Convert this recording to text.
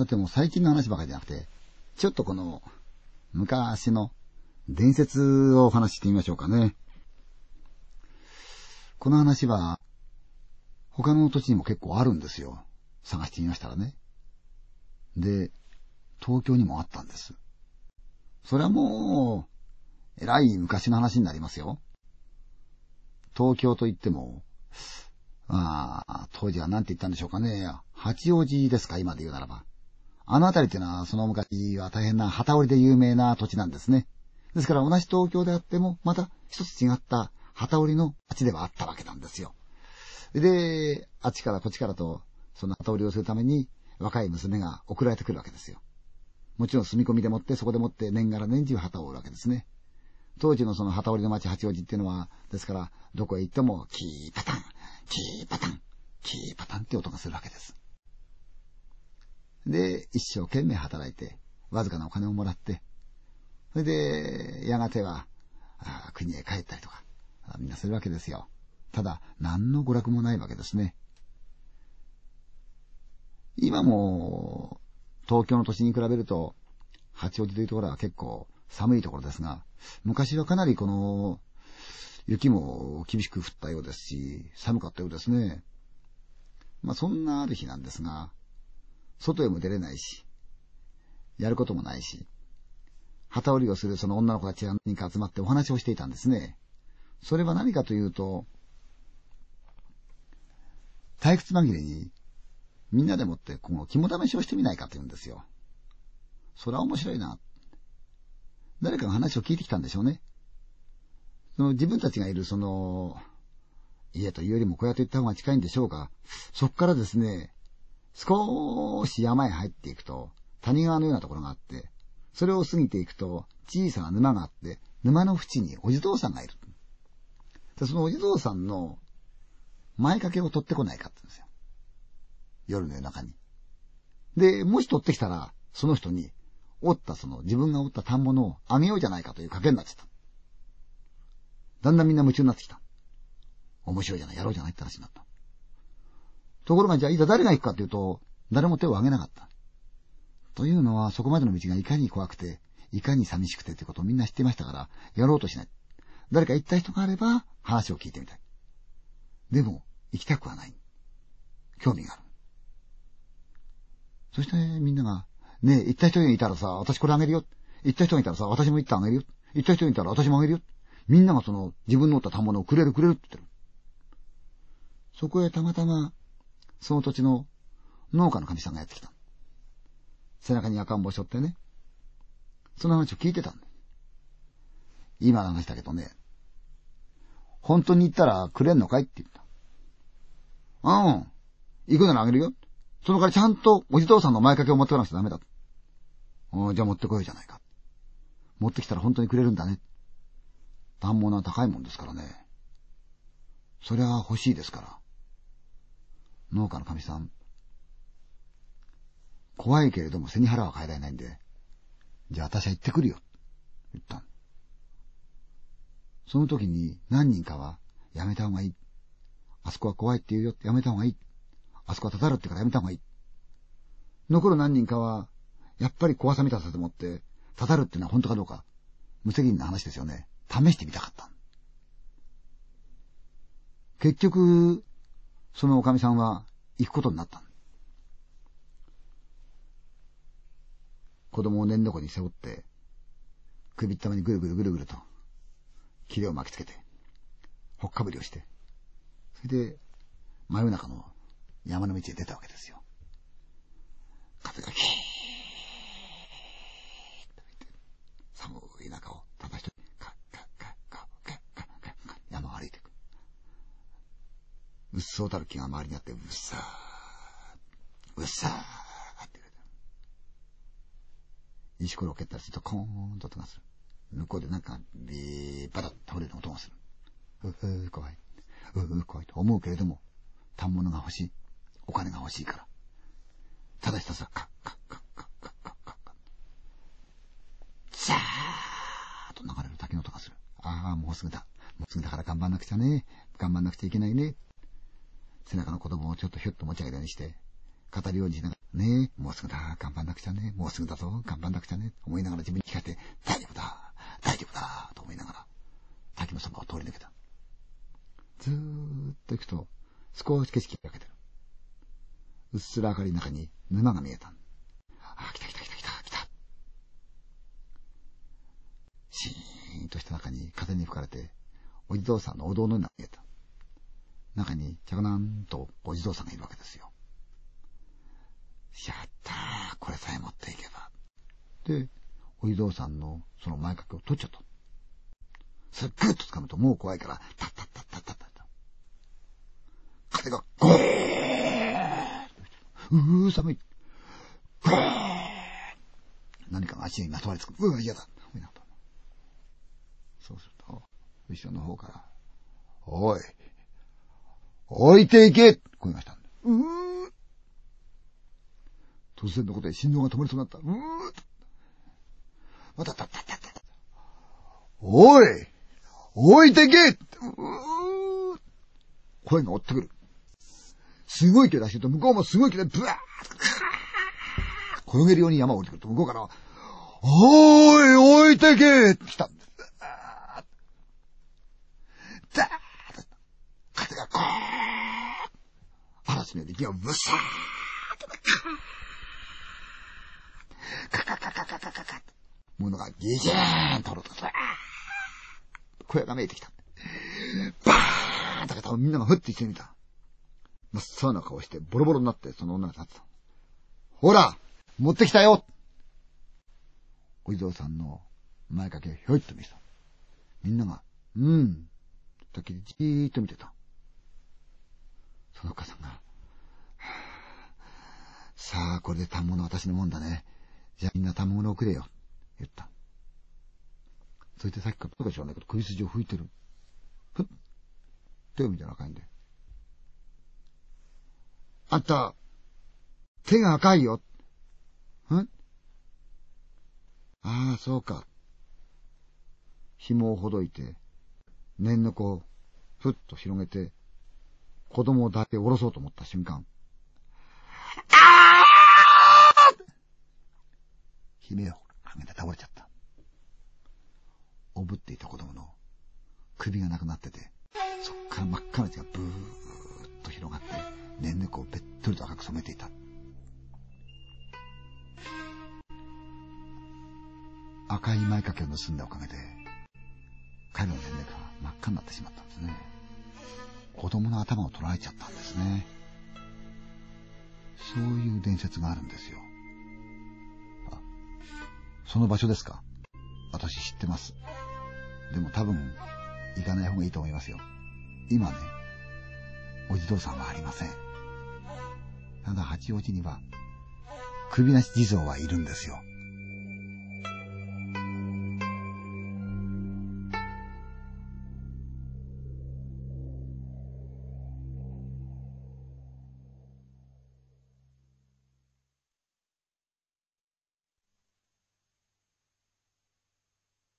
だってもう最近の話ばかりじゃなくて、ちょっとこの、昔の伝説をお話ししてみましょうかね。この話は、他の土地にも結構あるんですよ。探してみましたらね。で、東京にもあったんです。それはもう、えらい昔の話になりますよ。東京といっても、まあ、当時は何て言ったんでしょうかね。八王子ですか、今で言うならば。あの辺りっていうのは、その昔は大変な旗織りで有名な土地なんですね。ですから同じ東京であっても、また一つ違った旗織りの町ではあったわけなんですよ。で、あっちからこっちからと、その旗織りをするために、若い娘が送られてくるわけですよ。もちろん住み込みでもって、そこでもって年がら年中旗を織るわけですね。当時のその旗織りの町八王子っていうのは、ですから、どこへ行っても、キーパタン、キーパタン、キーパタンって音がするわけです。で、一生懸命働いて、わずかなお金をもらって、それで、やがては、国へ帰ったりとか、みんなするわけですよ。ただ、何の娯楽もないわけですね。今も、東京の都心に比べると、八王子というところは結構寒いところですが、昔はかなりこの、雪も厳しく降ったようですし、寒かったようですね。まあそんなある日なんですが、外へも出れないし、やることもないし、旗織りをするその女の子たちが何か集まってお話をしていたんですね。それは何かというと、退屈紛れに、みんなでもってこの肝試しをしてみないかと言うんですよ。それは面白いな。誰かが話を聞いてきたんでしょうね。その自分たちがいるその、家というよりもこうやって言った方が近いんでしょうが、そこからですね、少し山へ入っていくと、谷川のようなところがあって、それを過ぎていくと、小さな沼があって、沼の縁にお地蔵さんがいる。で、そのお地蔵さんの前掛けを取ってこないかって言うんですよ。夜の夜中に。で、もし取ってきたら、その人に、折ったその、自分が折った反物をあげようじゃないかという賭けになっちゃった。だんだんみんな夢中になってきた。面白いじゃない、やろうじゃないって話になった。ところがじゃあいざ誰が行くかというと、誰も手を挙げなかった。というのは、そこまでの道がいかに怖くて、いかに寂しくてということをみんな知っていましたから、やろうとしない。誰か行った人があれば、話を聞いてみたい。でも、行きたくはない。興味がある。そしてみんなが、ねえ、行った人がいたらさ、私これあげるよ。行った人がいたらさ、私も行ってあげるよ。行った人がいたら私もあげるよ。みんながその、自分の折った賜物をくれるくれるって言ってる。そこへたまたま、その土地の農家の神さんがやってきた。背中に赤ん坊しょってね。その話を聞いてたんだ。今の話だけどね、本当に行ったらくれんのかい？って言った。うん。行くならあげるよ。その代わりちゃんとおじとうさんの前掛けを持ってこなくちゃダメだ。うん、じゃあ持ってこようじゃないか。持ってきたら本当にくれるんだね。反物は高いもんですからね。そりゃ欲しいですから。農家の神さん。怖いけれども背に腹は変えられないんで、じゃあ私は行ってくるよ。言ったその時に何人かはやめた方がいい。あそこは怖いって言うよ。やめた方がいい。あそこはたたるってからやめた方がいい。残る何人かは、やっぱり怖さ見たさと思って、たたるってのは本当かどうか、無責任な話ですよね。試してみたかった。結局、そのおかみさんは行くことになった。子供を念のこに背負って、首ったまにぐるぐるぐるぐると、切れを巻きつけて、ほっかぶりをして、それで、真夜中の山の道へ出たわけですよ。風がキーっそうたる木が周りにあって、うっさー、うっさーって言う石ころを蹴ったりすると、コーンと音がする。向こうでなんか、ビーバタッと倒れる音がする。うふ怖い。うふ怖いと思うけれども、反物が欲しい。お金が欲しいから。ただひたすら、カッカッカッカッカッカッカッカッ。ザーッと流れる滝の音がする。ああ、もうすぐだ。もうすぐだから頑張んなくちゃね。頑張んなくちゃいけないね。背中の子供をちょっとひょっと持ち上げたりして、語るようにしながら、ねえ、もうすぐだ、頑張んなくちゃね、もうすぐだぞ、頑張んなくちゃね、思いながら自分に聞かせて、大丈夫だ、大丈夫だ、と思いながら、滝のそばを通り抜けた。ずーっと行くと、少し景色が開けてる。うっすら明かりの中に沼が見えた。あ、来た来た来た来た来た。シーンとした中に風に吹かれて、お地蔵さんのお堂のような見えた。中に、ちゃかなんとお地蔵さんがいるわけですよ。やったー、これさえ持っていけば。で、お地蔵さんのその前掛けを取っちゃった。それぐっと掴むともう怖いから、タッタッタッタッタッタッタ。風がゴーうー寒い。ゴー何かが足にまとわりつく。うわ、嫌だ。そうすると、後ろの方から、おい、置いていけ声がしたんだ。うー突然のことで心臓が止まりそうになった。うーまたたたたたた。おい置いてけうー声が追ってくる。すごい勢い出してると、向こうもすごい勢いで、ブワー転げるように山を降りてくると、向こうから、おーい置いてけ来た。すねで、ギアをブサーッとカーカカカカカカカものがギジーンとろっと、ブワ小屋が見えてきた。バーンとか多分みんながふって一緒にいた。真っ青な顔してボロボロになってその女が立ってた。ほら持ってきたよお地蔵さんの前掛けをひょいっと見せた。みんなが、うん、ときりじーっと見てた。そのお母さんが、さあ、これで反物私のもんだね。じゃあみんな反物をくれよ。言った。そしてさっきからどうか知らないけど、首筋を拭いてる。ふっ。手を見たら赤いんで。あんた、手が赤いよ。んああ、そうか。紐をほどいて、念の子をふっと広げて、子供を抱いて下ろそうと思った瞬間、あ悲鳴を上げて倒れちゃった。おぶっていた子供の首がなくなってて、そっから真っ赤な血がブーッと広がって、念の子をべっとりと赤く染めていた。赤い前掛けを盗んだおかげで、彼の年齢が真っ赤になってしまったんですね。子供の頭を取られちゃったんですね。そういう伝説があるんですよ。その場所ですか？私知ってます。でも多分、行かない方がいいと思いますよ。今ね、お地蔵さんはありません。ただ八王子には、首なし地蔵はいるんですよ。